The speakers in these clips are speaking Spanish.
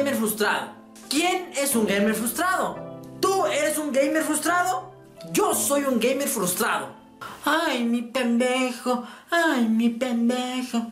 gamer frustrado. ¿Quién es un gamer frustrado? ¿Tú eres un gamer frustrado? Yo soy un gamer frustrado. Ay, mi pendejo, ay, mi pendejo.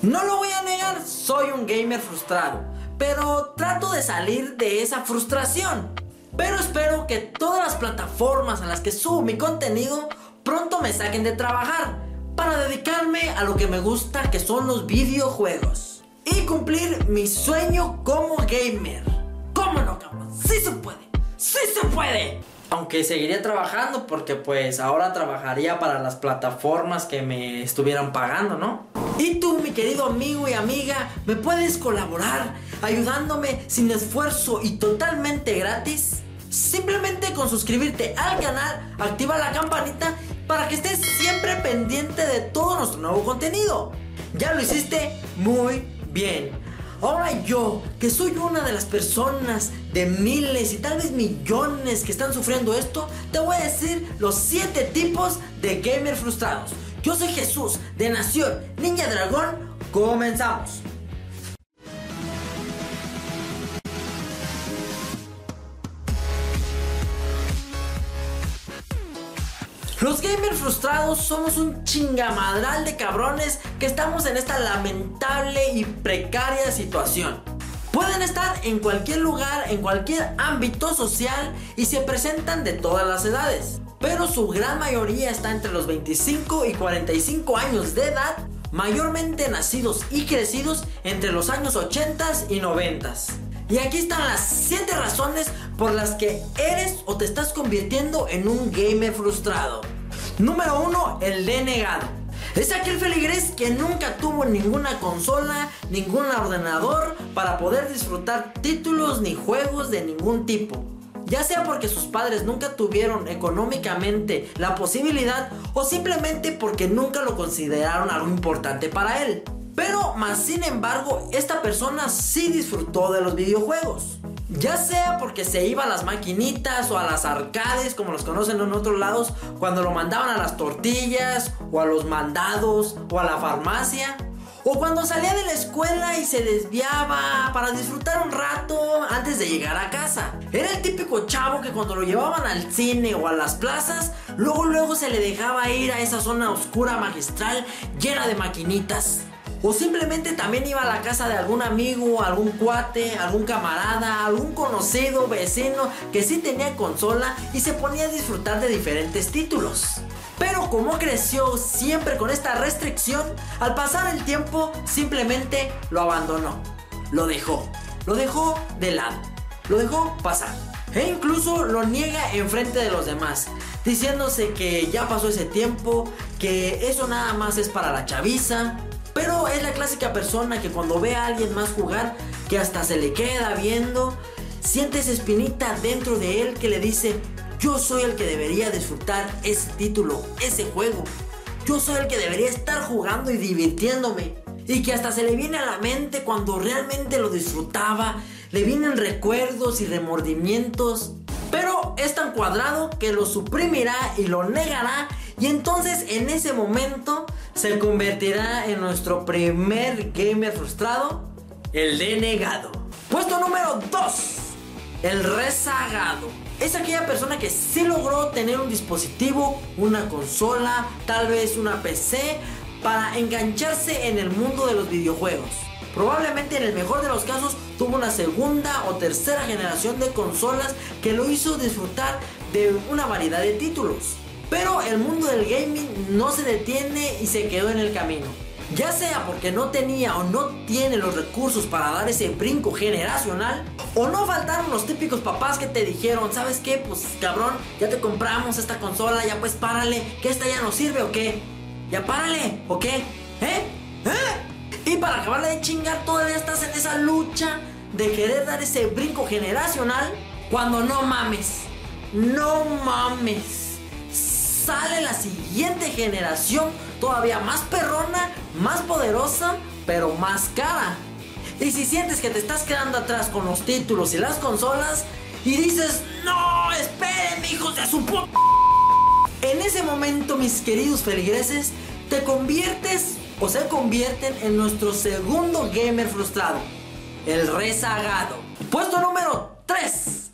No lo voy a negar, soy un gamer frustrado, pero trato de salir de esa frustración. Pero espero que todas las plataformas a las que subo mi contenido pronto me saquen de trabajar para dedicarme a lo que me gusta, que son los videojuegos. Y cumplir mi sueño como gamer. ¿Cómo no, cabrón? ¡Sí se puede! ¡Sí se puede! Aunque seguiría trabajando porque pues ahora trabajaría para las plataformas que me estuvieran pagando, ¿no? Y tú, mi querido amigo y amiga, ¿me puedes colaborar ayudándome sin esfuerzo y totalmente gratis? Simplemente con suscribirte al canal, activa la campanita para que estés siempre pendiente de todo nuestro nuevo contenido. Ya lo hiciste muy bien. Ahora yo, que soy una de las personas de miles y tal vez millones que están sufriendo esto, te voy a decir los 7 tipos de gamers frustrados. Yo soy Jesús, de Nación Niña Dragón. Comenzamos. Los gamers frustrados somos un chingamadral de cabrones que estamos en esta lamentable y precaria situación. Pueden estar en cualquier lugar, en cualquier ámbito social y se presentan de todas las edades. Pero su gran mayoría está entre los 25 y 45 años de edad, mayormente nacidos y crecidos entre los años 80 y 90. Y aquí están las 7 razones por las que eres o te estás convirtiendo en un gamer frustrado. Número 1, el denegado. Es aquel feligrés que nunca tuvo ninguna consola, ningún ordenador para poder disfrutar títulos ni juegos de ningún tipo. Ya sea porque sus padres nunca tuvieron económicamente la posibilidad o simplemente porque nunca lo consideraron algo importante para él. Pero más sin embargo, esta persona sí disfrutó de los videojuegos. Ya sea porque se iba a las maquinitas o a las arcades, como los conocen en otros lados, cuando lo mandaban a las tortillas, o a los mandados, o a la farmacia. O cuando salía de la escuela y se desviaba para disfrutar un rato antes de llegar a casa. Era el típico chavo que cuando lo llevaban al cine o a las plazas, luego luego se le dejaba ir a esa zona oscura magistral llena de maquinitas. O simplemente también iba a la casa de algún amigo, algún cuate, algún camarada, algún conocido, vecino que sí tenía consola y se ponía a disfrutar de diferentes títulos. Pero como creció siempre con esta restricción, al pasar el tiempo simplemente lo abandonó. Lo dejó. Lo dejó de lado. Lo dejó pasar. E incluso lo niega en frente de los demás, diciéndose que ya pasó ese tiempo, que eso nada más es para la chaviza, pero es la clásica persona que cuando ve a alguien más jugar, que hasta se le queda viendo, siente esa espinita dentro de él que le dice, yo soy el que debería disfrutar ese título, ese juego. Yo soy el que debería estar jugando y divirtiéndome. Y que hasta se le viene a la mente cuando realmente lo disfrutaba. Le vienen recuerdos y remordimientos. Pero es tan cuadrado que lo suprimirá y lo negará. Y entonces en ese momento se convertirá en nuestro primer gamer frustrado, el denegado. Puesto número 2, el rezagado. Es aquella persona que sí logró tener un dispositivo, una consola, tal vez una PC, para engancharse en el mundo de los videojuegos. Probablemente en el mejor de los casos tuvo una segunda o tercera generación de consolas que lo hizo disfrutar de una variedad de títulos. Pero el mundo del gaming no se detiene y se quedó en el camino. Ya sea porque no tenía o no tiene los recursos para dar ese brinco generacional, o no faltaron los típicos papás que te dijeron, ¿sabes qué? Pues cabrón, ya te compramos esta consola, ya pues párale, que esta ya no sirve o qué. Ya párale, ¿o qué? ¿Eh? ¿Eh? Y para acabarle de chingar, todavía estás en esa lucha de querer dar ese brinco generacional cuando no mames. No mames sale la siguiente generación todavía más perrona, más poderosa, pero más cara. Y si sientes que te estás quedando atrás con los títulos y las consolas y dices, no, esperen hijos de su puta... En ese momento, mis queridos feligreses, te conviertes o se convierten en nuestro segundo gamer frustrado. el rezagado. Puesto número 3,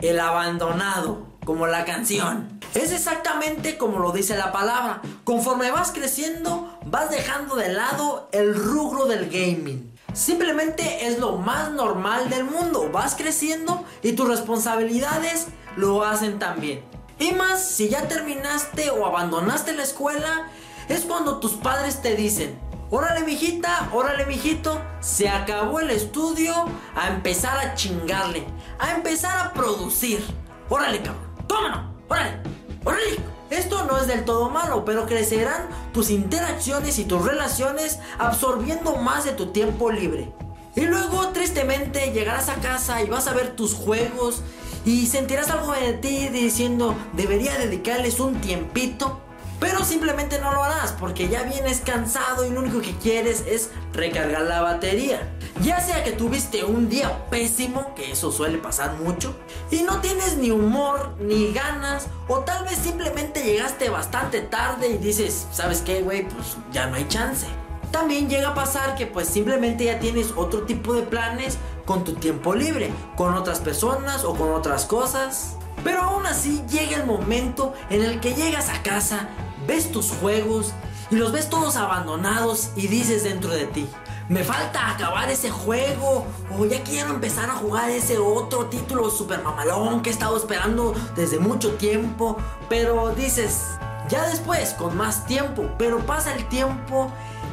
el abandonado, como la canción. Es exactamente como lo dice la palabra. Conforme vas creciendo, vas dejando de lado el rubro del gaming. Simplemente es lo más normal del mundo. Vas creciendo y tus responsabilidades lo hacen también. Y más, si ya terminaste o abandonaste la escuela, es cuando tus padres te dicen, órale mijita, órale mijito, se acabó el estudio, a empezar a chingarle, a empezar a producir. Órale cabrón, tómalo, órale, órale. Esto no es del todo malo, pero crecerán tus interacciones y tus relaciones absorbiendo más de tu tiempo libre. Y luego tristemente llegarás a casa y vas a ver tus juegos y sentirás algo de ti diciendo debería dedicarles un tiempito pero simplemente no lo harás porque ya vienes cansado y lo único que quieres es recargar la batería. Ya sea que tuviste un día pésimo, que eso suele pasar mucho, y no tienes ni humor ni ganas, o tal vez simplemente llegaste bastante tarde y dices, ¿sabes qué, güey? Pues ya no hay chance. También llega a pasar que pues simplemente ya tienes otro tipo de planes con tu tiempo libre, con otras personas o con otras cosas. Pero aún así llega el momento en el que llegas a casa, ves tus juegos y los ves todos abandonados y dices dentro de ti, me falta acabar ese juego. O ya quiero empezar a jugar ese otro título super mamalón que he estado esperando desde mucho tiempo, pero dices, ya después, con más tiempo, pero pasa el tiempo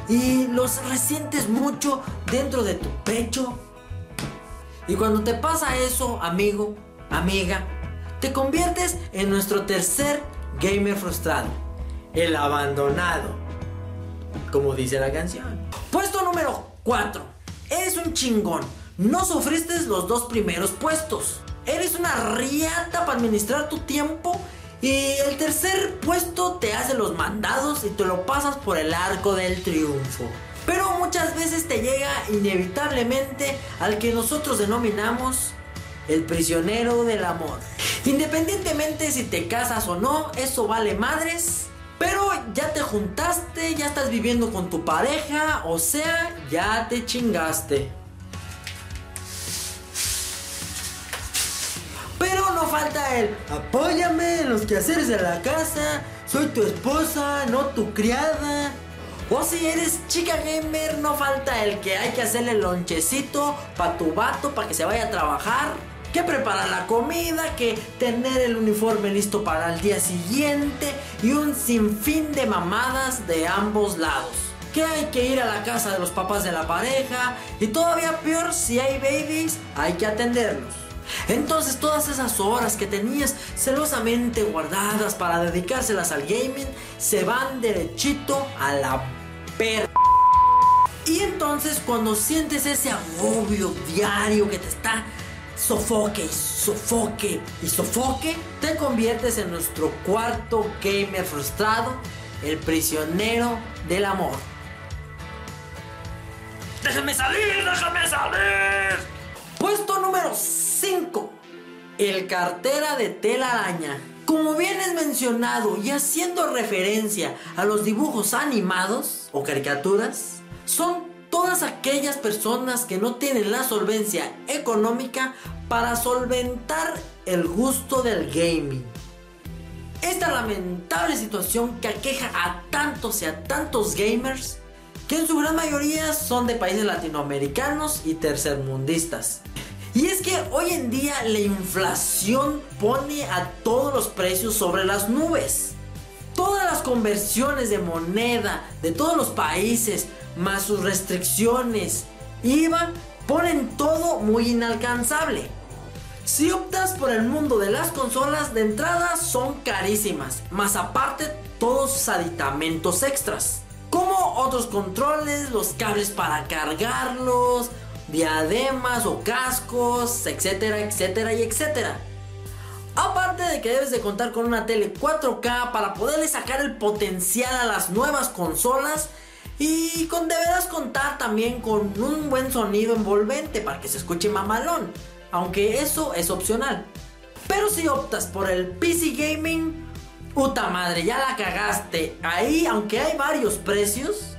y los resientes mucho dentro de tu pecho. Y cuando te pasa eso, amigo, amiga, te conviertes en nuestro tercer gamer frustrado, el abandonado, como dice la canción. Puesto número 4. Eres un chingón. No sufriste los dos primeros puestos. Eres una riata para administrar tu tiempo. Y el tercer puesto te hace los mandados y te lo pasas por el arco del triunfo. Pero muchas veces te llega inevitablemente al que nosotros denominamos el prisionero del amor. Independientemente si te casas o no, eso vale madres. Pero ya te juntaste, ya estás viviendo con tu pareja, o sea, ya te chingaste. Pero no falta el apóyame en los quehaceres de la casa, soy tu esposa, no tu criada. O si eres chica gamer, no falta el que hay que hacerle lonchecito para tu vato para que se vaya a trabajar que preparar la comida, que tener el uniforme listo para el día siguiente y un sinfín de mamadas de ambos lados. Que hay que ir a la casa de los papás de la pareja y todavía peor si hay babies, hay que atenderlos. Entonces todas esas horas que tenías celosamente guardadas para dedicárselas al gaming se van derechito a la per... Y entonces cuando sientes ese agobio diario que te está sofoque y sofoque y sofoque, te conviertes en nuestro cuarto gamer frustrado, el prisionero del amor. ¡Déjame salir! ¡Déjame salir! Puesto número 5. El cartera de tela araña. Como bien es mencionado y haciendo referencia a los dibujos animados o caricaturas, son todas aquellas personas que no tienen la solvencia económica para solventar el gusto del gaming. Esta lamentable situación que aqueja a tantos y a tantos gamers, que en su gran mayoría son de países latinoamericanos y tercermundistas. Y es que hoy en día la inflación pone a todos los precios sobre las nubes. Todas las conversiones de moneda de todos los países más sus restricciones, IVA, ponen todo muy inalcanzable. Si optas por el mundo de las consolas, de entrada son carísimas, más aparte todos sus aditamentos extras, como otros controles, los cables para cargarlos, diademas o cascos, etcétera, etcétera y etcétera. Aparte de que debes de contar con una tele 4K para poderle sacar el potencial a las nuevas consolas y con, deberás contar también con un buen sonido envolvente para que se escuche mamalón, aunque eso es opcional. Pero si optas por el PC Gaming, puta madre, ya la cagaste. Ahí, aunque hay varios precios,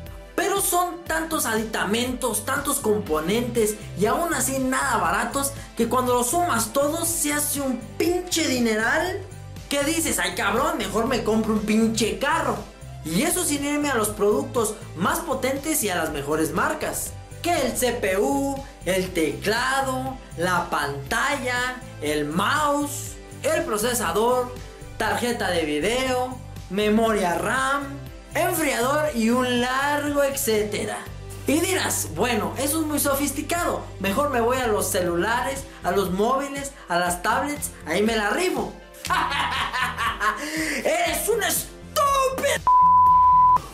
Pero son tantos aditamentos, tantos componentes y aún así nada baratos que cuando los sumas todos se hace un pinche dineral. ¿Qué dices? Ay cabrón, mejor me compro un pinche carro. Y eso sin irme a los productos más potentes y a las mejores marcas. Que el CPU, el teclado, la pantalla, el mouse, el procesador, tarjeta de video, memoria RAM, enfriador y un largo etcétera. Y dirás, bueno, eso es muy sofisticado. Mejor me voy a los celulares, a los móviles, a las tablets, ahí me la arribo. ¡Eres un estúpido!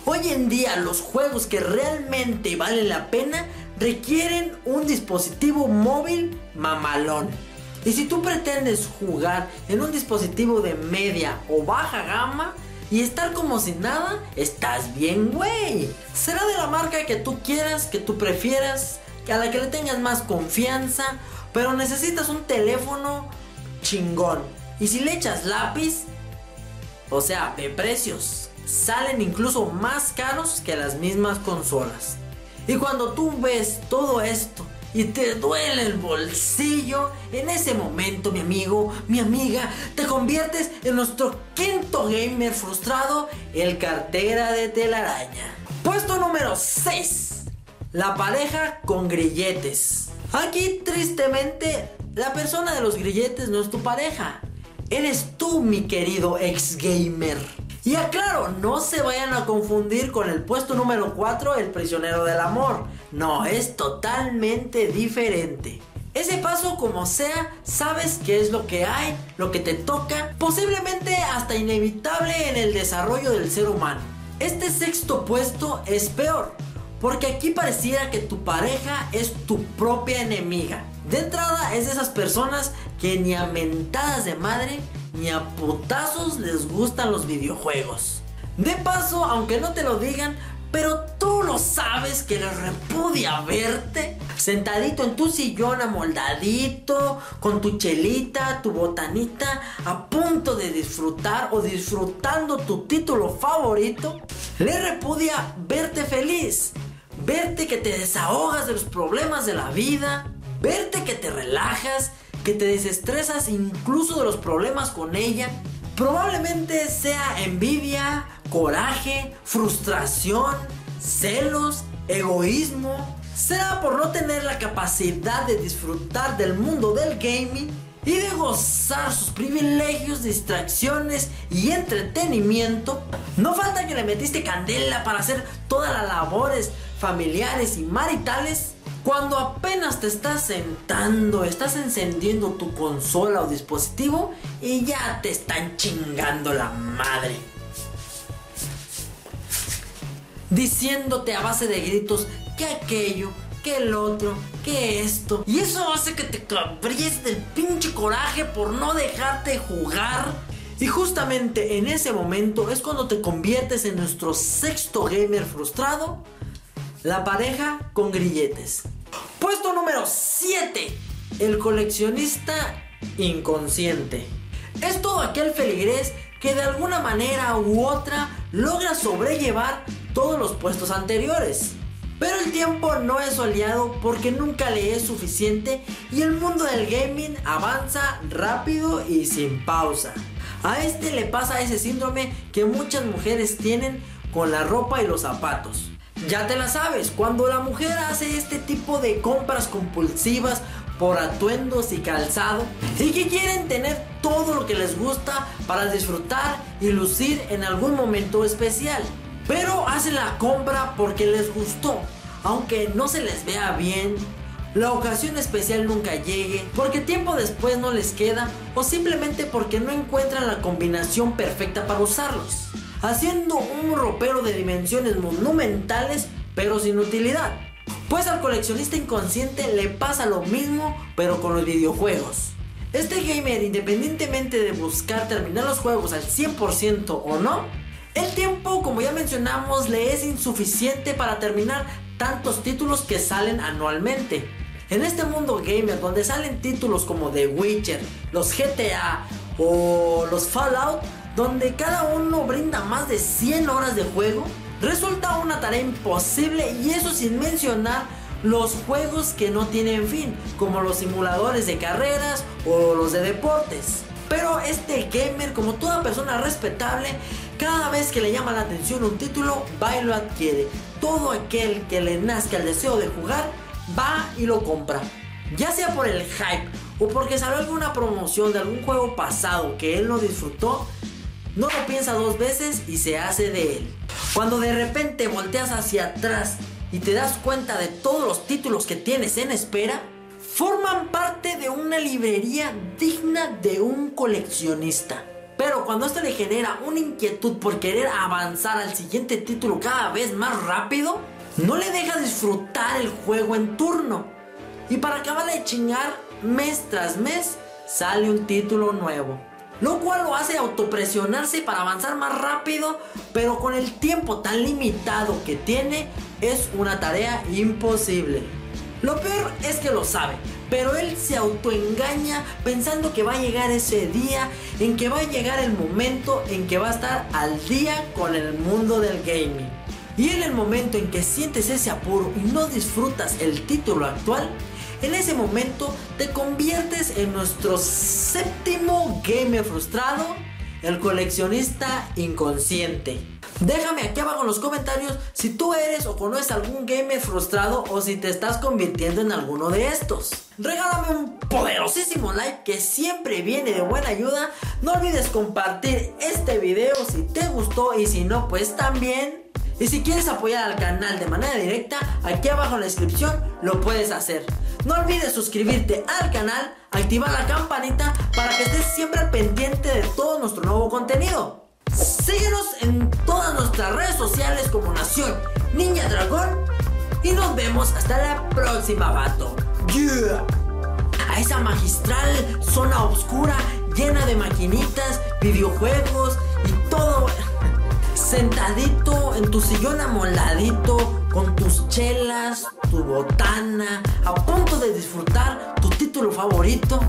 Hoy en día los juegos que realmente valen la pena requieren un dispositivo móvil mamalón. Y si tú pretendes jugar en un dispositivo de media o baja gama y estar como si nada, estás bien, güey. Será de la marca que tú quieras, que tú prefieras, a la que le tengas más confianza, pero necesitas un teléfono chingón. Y si le echas lápiz, o sea, de precios salen incluso más caros que las mismas consolas. Y cuando tú ves todo esto y te duele el bolsillo, en ese momento, mi amigo, mi amiga, te conviertes en nuestro quinto gamer frustrado, el cartera de telaraña. Puesto número 6. La pareja con grilletes. Aquí tristemente, la persona de los grilletes no es tu pareja. Eres tú, mi querido ex gamer. Y aclaro, no se vayan a confundir con el puesto número 4, el prisionero del amor. No, es totalmente diferente. Ese paso como sea, sabes qué es lo que hay, lo que te toca, posiblemente hasta inevitable en el desarrollo del ser humano. Este sexto puesto es peor, porque aquí pareciera que tu pareja es tu propia enemiga. De entrada es de esas personas que ni a mentadas de madre ni a putazos les gustan los videojuegos. De paso, aunque no te lo digan, pero tú lo sabes que les repudia verte sentadito en tu sillón amoldadito, con tu chelita, tu botanita, a punto de disfrutar o disfrutando tu título favorito. Le repudia verte feliz, verte que te desahogas de los problemas de la vida, verte que te relajas que te desestresas incluso de los problemas con ella. Probablemente sea envidia, coraje, frustración, celos, egoísmo. Sea por no tener la capacidad de disfrutar del mundo del gaming y de gozar sus privilegios, distracciones y entretenimiento. No falta que le metiste candela para hacer todas las labores familiares y maritales cuando apenas te estás sentando, estás encendiendo tu consola o dispositivo y ya te están chingando la madre. Diciéndote a base de gritos que aquello, que el otro, que esto. Y eso hace que te cabríes del pinche coraje por no dejarte jugar. Y justamente en ese momento es cuando te conviertes en nuestro sexto gamer frustrado. La pareja con grilletes. Puesto número 7. El coleccionista inconsciente. Es todo aquel feligrés que de alguna manera u otra logra sobrellevar todos los puestos anteriores. Pero el tiempo no es su aliado porque nunca le es suficiente y el mundo del gaming avanza rápido y sin pausa. A este le pasa ese síndrome que muchas mujeres tienen con la ropa y los zapatos. Ya te la sabes, cuando la mujer hace este tipo de compras compulsivas por atuendos y calzado y que quieren tener todo lo que les gusta para disfrutar y lucir en algún momento especial. Pero hacen la compra porque les gustó, aunque no se les vea bien, la ocasión especial nunca llegue, porque tiempo después no les queda o simplemente porque no encuentran la combinación perfecta para usarlos haciendo un ropero de dimensiones monumentales pero sin utilidad. Pues al coleccionista inconsciente le pasa lo mismo pero con los videojuegos. Este gamer, independientemente de buscar terminar los juegos al 100% o no, el tiempo, como ya mencionamos, le es insuficiente para terminar tantos títulos que salen anualmente. En este mundo gamer donde salen títulos como The Witcher, los GTA o los Fallout, donde cada uno brinda más de 100 horas de juego, resulta una tarea imposible y eso sin mencionar los juegos que no tienen fin, como los simuladores de carreras o los de deportes. Pero este gamer, como toda persona respetable, cada vez que le llama la atención un título, va y lo adquiere. Todo aquel que le nazca el deseo de jugar, va y lo compra. Ya sea por el hype o porque salió alguna promoción de algún juego pasado que él no disfrutó, no lo piensa dos veces y se hace de él. Cuando de repente volteas hacia atrás y te das cuenta de todos los títulos que tienes en espera, forman parte de una librería digna de un coleccionista. Pero cuando esto le genera una inquietud por querer avanzar al siguiente título cada vez más rápido, no le deja disfrutar el juego en turno. Y para acabar de chingar, mes tras mes sale un título nuevo. Lo cual lo hace autopresionarse para avanzar más rápido, pero con el tiempo tan limitado que tiene, es una tarea imposible. Lo peor es que lo sabe, pero él se autoengaña pensando que va a llegar ese día, en que va a llegar el momento en que va a estar al día con el mundo del gaming. Y en el momento en que sientes ese apuro y no disfrutas el título actual, en ese momento te conviertes en nuestro séptimo gamer frustrado, el coleccionista inconsciente. Déjame aquí abajo en los comentarios si tú eres o conoces algún gamer frustrado o si te estás convirtiendo en alguno de estos. Regálame un poderosísimo like que siempre viene de buena ayuda. No olvides compartir este video si te gustó y si no pues también. Y si quieres apoyar al canal de manera directa, aquí abajo en la descripción lo puedes hacer. No olvides suscribirte al canal, activar la campanita para que estés siempre al pendiente de todo nuestro nuevo contenido. Síguenos en todas nuestras redes sociales como Nación Niña Dragón y nos vemos hasta la próxima, vato. Yeah. A esa magistral zona oscura llena de maquinitas, videojuegos y todo sentadito en tu sillón amoladito, con tus chelas, tu botana, a punto de disfrutar tu título favorito.